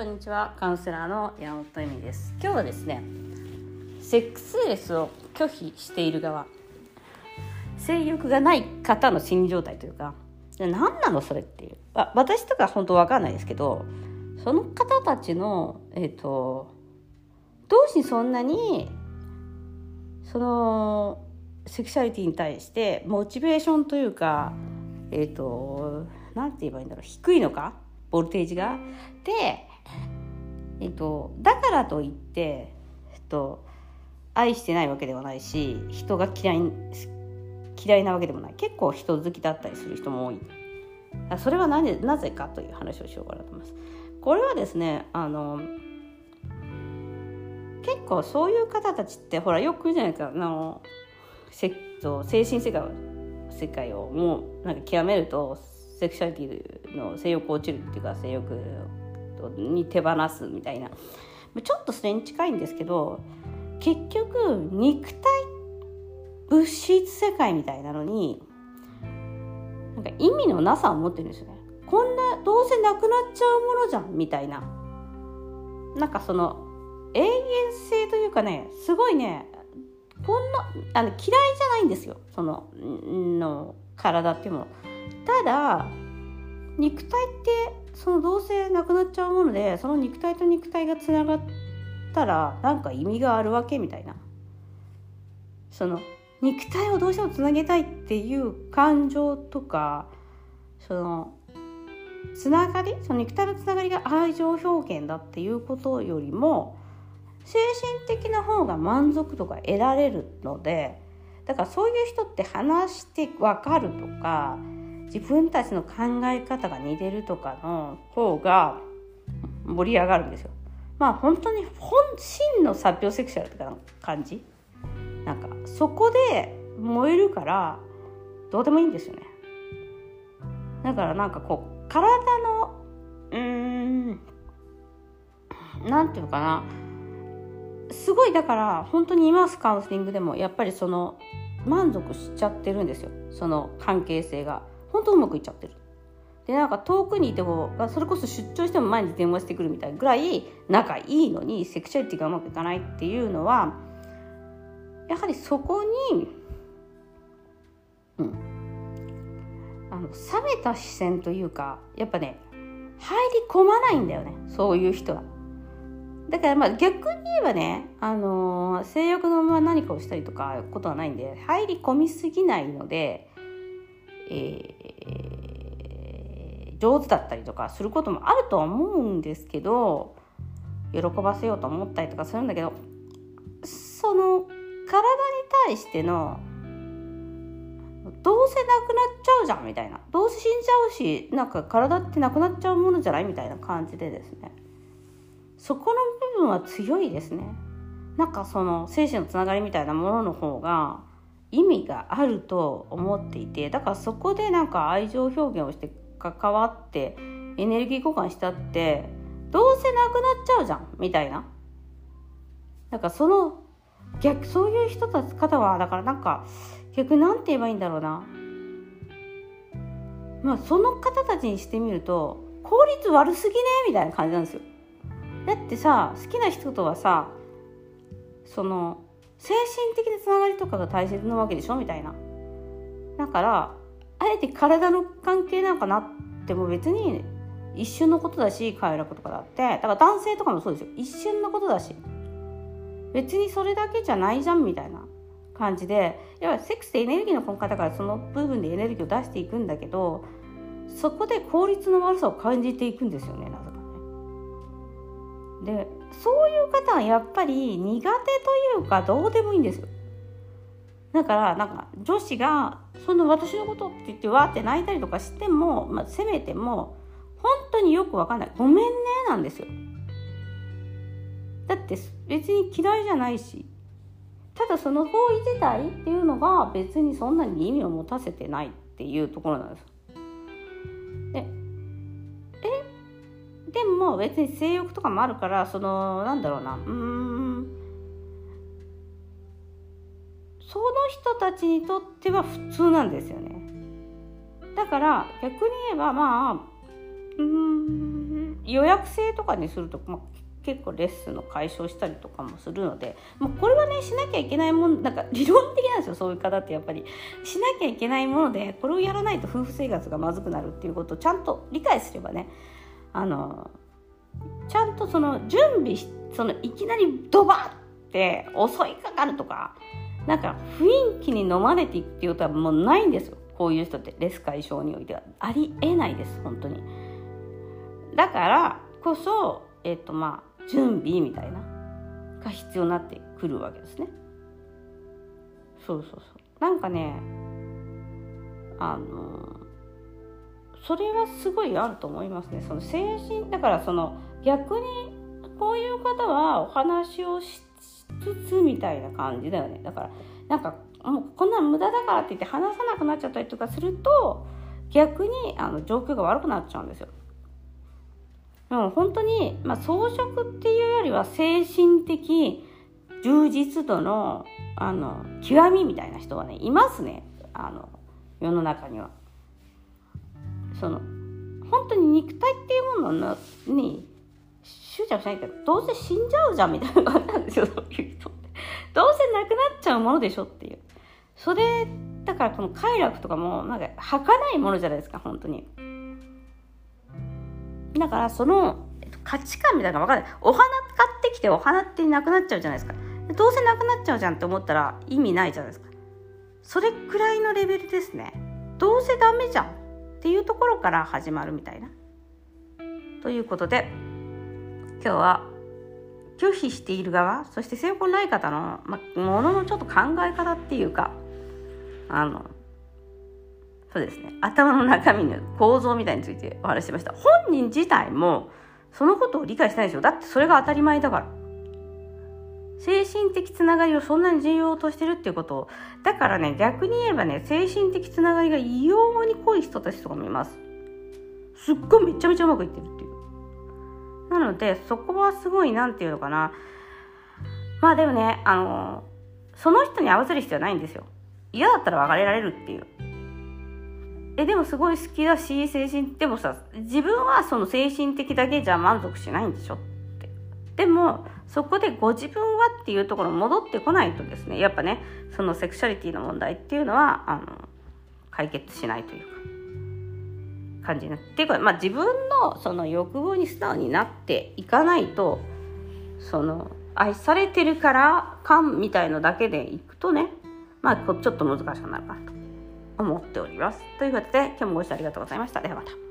こんにちは。カウンセラーの山本恵美です。今日はですねセックスレスを拒否している側性欲がない方の心理状態というか何なのそれっていう。あ私とか本当わかんないですけどその方たちのえっ、ー、とどうしてそんなにそのセクシャリティに対してモチベーションというかえっ、ー、と何て言えばいいんだろう。低いのか？ボルテージが？で、えっと、だからといって、えっと、愛してないわけではないし人が嫌い嫌いなわけでもない。結構人好きだったりする人も多い。それはなぜなぜかという話をしようかなと思います。これはですねあの結構そういう方たちってほらよく言うじゃないですか。あの精神世界世界をもうなんか極めるとセクシャリティの性欲落ちるっていうか性欲に手放すみたいなちょっとそれに近いんですけど結局肉体物質世界みたいなのになんか意味のなさを持ってるんですよね。こんなどうせなくなっちゃうものじゃんみたいななんかその永遠性というかねすごいねこんなあの嫌いじゃないんですよそのの体っていうもの。ただ肉体ってそのどうせなくなっちゃうものでその肉体と肉体がつながったらなんか意味があるわけみたいな。その肉体をどうしてもつなげたいっていう感情とかそのつながりその肉体のつながりが愛情表現だっていうことよりも精神的な方が満足度が得られるのでだからそういう人って話して分かるとか自分たちの考え方が似てるとかの方が盛り上がるんですよ。まあ本当に本真のサピオセクシャルって感じ？なんかそこで燃えるからどうでもいいんですよね。だからなんかこう体のうーんなんていうのかなすごいだから本当にいますカウンセリングでもやっぱりその満足しちゃってるんですよその関係性が。本当うまくいっちゃってる。でなんか遠くにいてもそれこそ出張しても毎日電話してくるみたいぐらい仲いいのにセクシャリティがうまくいかないっていうのはやはりそこに、うん、あの冷めた視線というかやっぱね入り込まないんだよねそういう人は。だからまあ逆に言えばね、あのー、性欲のまま何かをしたりとかことはないんで入り込みすぎないのでえー、上手だったりとかすることもあるとは思うんですけど喜ばせようと思ったりとかするんだけどその体に対してのどうせなくなっちゃうじゃんみたいなどうせ死んじゃうしなんか体ってなくなっちゃうものじゃないみたいな感じでですねそこの部分は強いですね。なんかその精神のつながりみたいなものの方が意味があると思っていてだからそこでなんか愛情表現をして関わってエネルギー交換したってどうせなくなっちゃうじゃんみたいな。だかその逆そういう人たち方はだからなんか逆に何て言えばいいんだろうな。まあその方たちにしてみると効率悪すぎねみたいな感じなんですよ。だってさ好きな人とはさその精神的なつながりとかが大切なわけでしょみたいな。だからあえて体の関係なんかなっても別に一瞬のことだし快楽とかだって。だから男性とかもそうですよ。一瞬のことだし。別にそれだけじゃないじゃんみたいな感じで。要はセックスってエネルギーの根幹だからその部分でエネルギーを出していくんだけどそこで効率の悪さを感じていくんですよねなぜかね。でそういう方はやっぱり苦手というかどうでもいいんです。だからなんか女子がその私のことって言ってわーって泣いたりとかしても、まあ、せめても本当によくわかんない。ごめんねなんですよ。だって別に嫌いじゃないし。ただその行為自体っていうのが別にそんなに意味を持たせてないっていうところなんです。別に性欲とかもあるからそのなんだろうな。うん。その人たちにとっては普通なんですよね。だから逆に言えばまあうん。予約制とかにすると、まあ、結構レッスンの解消したりとかもするのでもうこれはねしなきゃいけないもんなんか理論的なんですよそういう方ってやっぱり。しなきゃいけないものでこれをやらないと夫婦生活がまずくなるっていうことをちゃんと理解すればねあのちゃんとその準備そのいきなりドバって襲いかかるとかなんか雰囲気に飲まれていくっていうことはもうないんですよ。こういう人ってレス解消においては。ありえないです本当に。だからこそえっ、とまあ準備みたいなが必要になってくるわけですね。そうそうそう。なんかねあのそれはすごいあると思いますねその精神だからその逆にこういう方はお話をしつつみたいな感じだよねだからなんかもうこんなん無駄だからって言って話さなくなっちゃったりとかすると逆にあの状況が悪くなっちゃうんですよ。もう本当に、まあ、装飾っていうよりは精神的充実度のあの極みみたいな人はねいますねあの世の中には。その本当に肉体っていうものに執着しないけどどうせ死んじゃうじゃんみたいな感じなんですよ そういう人。ってどうせなくなっちゃうものでしょっていう。それだからこの快楽とかもなんか儚いものじゃないですか本当に。だからその価値観みたいなのが分かんない。お花買ってきてお花ってなくなっちゃうじゃないですか。どうせなくなっちゃうじゃんって思ったら意味ないじゃないですか。それくらいのレベルですね。どうせダメじゃん。っていうところから始まるみたいな。ということで今日は拒否している側そして成功ない方の、ま、もののちょっと考え方っていうかあのそうですね。頭の中身の構造みたいについてお話ししました。本人自体もそのことを理解してないですよだってそれが当たり前だから。精神的つながりをそんなに重要としてるっていうこと。だからね逆に言えばね精神的つながりが異様に濃い人たちとかもいます。すっごいめちゃめちゃうまくいってるっていう。なのでそこはすごい何て言うのかな。まあでもねあのその人に合わせる必要はないんですよ。嫌だったら別れられるっていう。えでもすごい好きだし精神でもさ自分はその精神的だけじゃ満足しないんでしょ？でもそこでご自分はっていうところ戻ってこないとですねやっぱねそのセクシャリティの問題っていうのはあの解決しないというか感じになっていう、まあ、自分のその欲望に素直になっていかないとその愛されてるから感みたいのだけでいくとねまあちょっと難しくなるかなと思っております。ということで今日もご視聴ありがとうございました。ではまた。